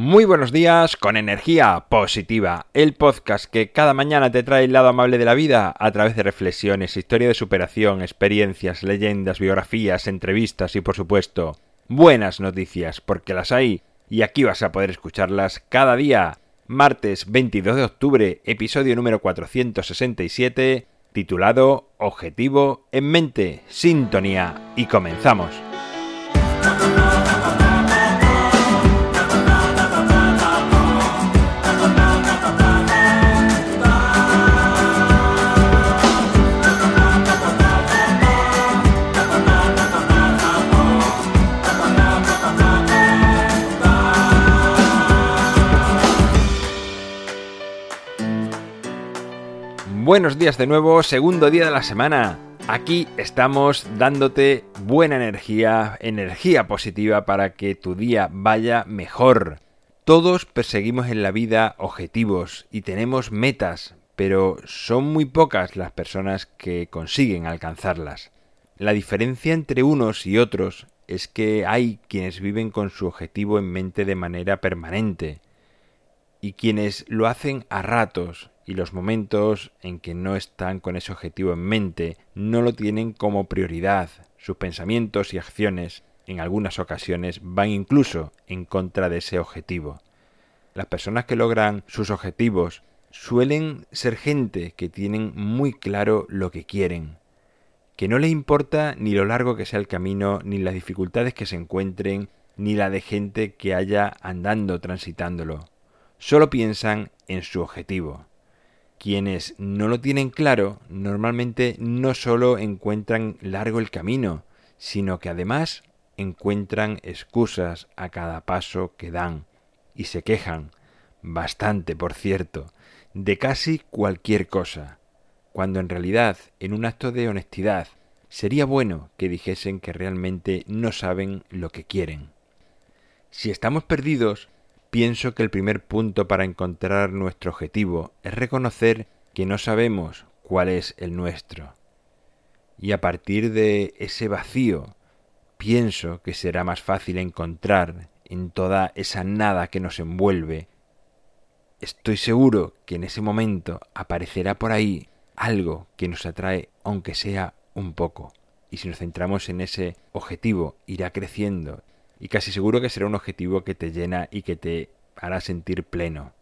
Muy buenos días con energía positiva, el podcast que cada mañana te trae el lado amable de la vida a través de reflexiones, historia de superación, experiencias, leyendas, biografías, entrevistas y por supuesto buenas noticias, porque las hay y aquí vas a poder escucharlas cada día. Martes 22 de octubre, episodio número 467, titulado Objetivo en mente, sintonía y comenzamos. Buenos días de nuevo, segundo día de la semana. Aquí estamos dándote buena energía, energía positiva para que tu día vaya mejor. Todos perseguimos en la vida objetivos y tenemos metas, pero son muy pocas las personas que consiguen alcanzarlas. La diferencia entre unos y otros es que hay quienes viven con su objetivo en mente de manera permanente y quienes lo hacen a ratos y los momentos en que no están con ese objetivo en mente no lo tienen como prioridad. Sus pensamientos y acciones en algunas ocasiones van incluso en contra de ese objetivo. Las personas que logran sus objetivos suelen ser gente que tienen muy claro lo que quieren, que no les importa ni lo largo que sea el camino, ni las dificultades que se encuentren, ni la de gente que haya andando transitándolo. Solo piensan en su objetivo. Quienes no lo tienen claro normalmente no solo encuentran largo el camino, sino que además encuentran excusas a cada paso que dan y se quejan, bastante por cierto, de casi cualquier cosa, cuando en realidad, en un acto de honestidad, sería bueno que dijesen que realmente no saben lo que quieren. Si estamos perdidos, pienso que el primer punto para encontrar nuestro objetivo es reconocer que no sabemos cuál es el nuestro. Y a partir de ese vacío, pienso que será más fácil encontrar en toda esa nada que nos envuelve. Estoy seguro que en ese momento aparecerá por ahí algo que nos atrae, aunque sea un poco. Y si nos centramos en ese objetivo, irá creciendo y casi seguro que será un objetivo que te llena y que te hará sentir pleno.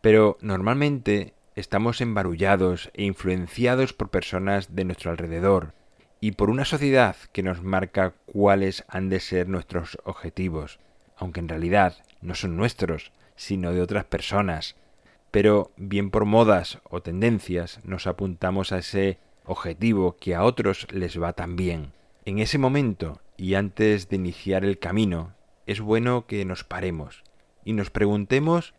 Pero normalmente estamos embarullados e influenciados por personas de nuestro alrededor y por una sociedad que nos marca cuáles han de ser nuestros objetivos, aunque en realidad no son nuestros, sino de otras personas. Pero bien por modas o tendencias nos apuntamos a ese objetivo que a otros les va tan bien. En ese momento y antes de iniciar el camino, es bueno que nos paremos y nos preguntemos,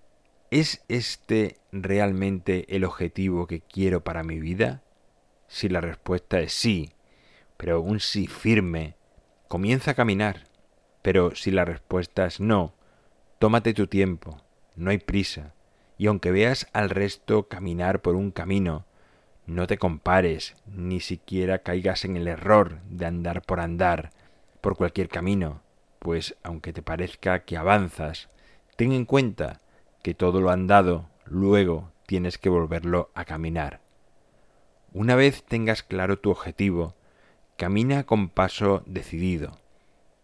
¿es este realmente el objetivo que quiero para mi vida? Si la respuesta es sí, pero un sí firme, comienza a caminar. Pero si la respuesta es no, tómate tu tiempo, no hay prisa, y aunque veas al resto caminar por un camino, no te compares, ni siquiera caigas en el error de andar por andar, por cualquier camino, pues aunque te parezca que avanzas, ten en cuenta que todo lo andado luego tienes que volverlo a caminar. Una vez tengas claro tu objetivo, camina con paso decidido,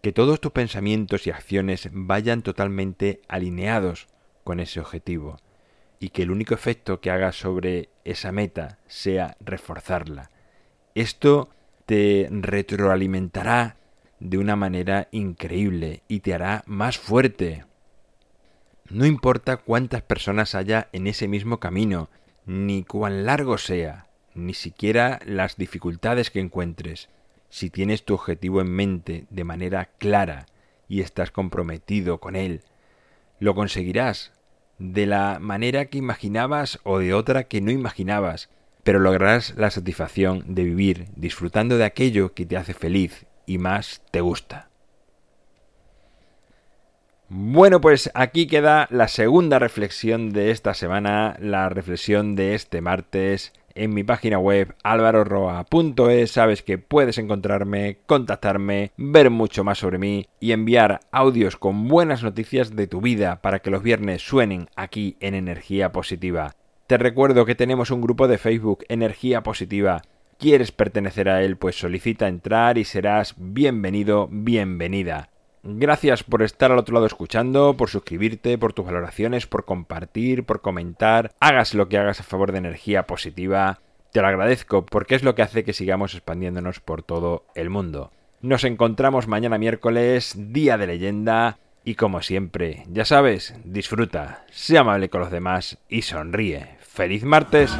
que todos tus pensamientos y acciones vayan totalmente alineados con ese objetivo, y que el único efecto que hagas sobre esa meta sea reforzarla. Esto te retroalimentará de una manera increíble y te hará más fuerte. No importa cuántas personas haya en ese mismo camino, ni cuán largo sea, ni siquiera las dificultades que encuentres. Si tienes tu objetivo en mente de manera clara y estás comprometido con él, lo conseguirás de la manera que imaginabas o de otra que no imaginabas, pero lograrás la satisfacción de vivir disfrutando de aquello que te hace feliz y más te gusta. Bueno, pues aquí queda la segunda reflexión de esta semana, la reflexión de este martes, en mi página web alvaroroa.es sabes que puedes encontrarme, contactarme, ver mucho más sobre mí y enviar audios con buenas noticias de tu vida para que los viernes suenen aquí en Energía Positiva. Te recuerdo que tenemos un grupo de Facebook Energía Positiva. ¿Quieres pertenecer a él? Pues solicita entrar y serás bienvenido, bienvenida. Gracias por estar al otro lado escuchando, por suscribirte, por tus valoraciones, por compartir, por comentar. Hagas lo que hagas a favor de energía positiva. Te lo agradezco porque es lo que hace que sigamos expandiéndonos por todo el mundo. Nos encontramos mañana miércoles, día de leyenda. Y como siempre, ya sabes, disfruta, sea amable con los demás y sonríe. ¡Feliz martes!